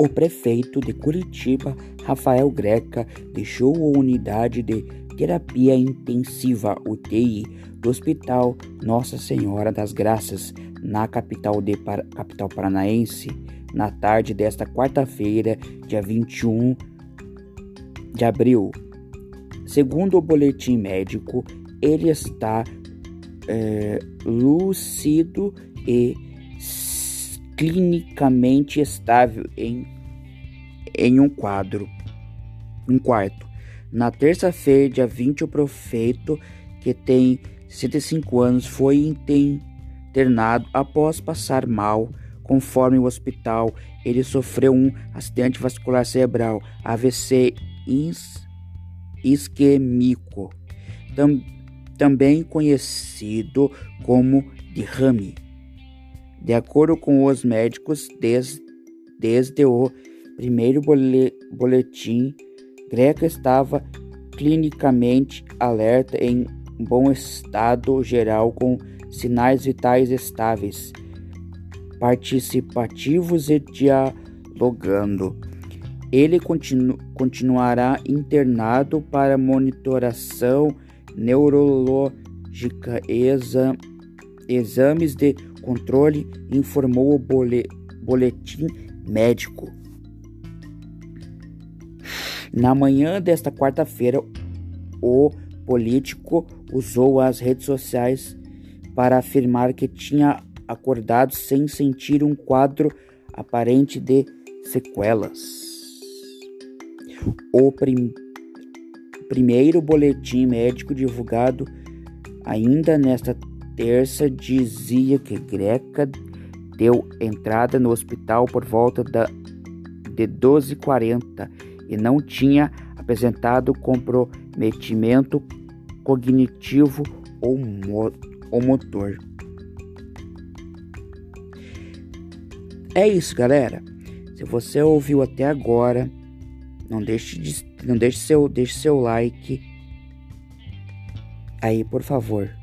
O prefeito de Curitiba, Rafael Greca, deixou a unidade de terapia intensiva UTI do Hospital Nossa Senhora das Graças, na capital, de capital paranaense, na tarde desta quarta-feira, dia 21 de abril. Segundo o boletim médico, ele está é, lúcido e clinicamente estável em, em um quadro, um quarto. Na terça-feira, dia 20, o prefeito, que tem 65 anos, foi internado após passar mal. Conforme o hospital, ele sofreu um acidente vascular cerebral, AVC isquêmico, tam, também conhecido como derrame. De acordo com os médicos, desde, o primeiro boletim, Greca estava clinicamente alerta em bom estado geral com sinais vitais estáveis, participativos e dialogando. Ele continu continuará internado para monitoração neurológica e exa exames de controle, informou o boletim médico. Na manhã desta quarta-feira, o político usou as redes sociais para afirmar que tinha acordado sem sentir um quadro aparente de sequelas. O prim primeiro boletim médico divulgado ainda nesta terça dizia que Greca deu entrada no hospital por volta da, de 12h40 e não tinha apresentado comprometimento cognitivo ou, mo ou motor. É isso, galera. Se você ouviu até agora, não deixe de, não deixe seu deixe seu like aí, por favor.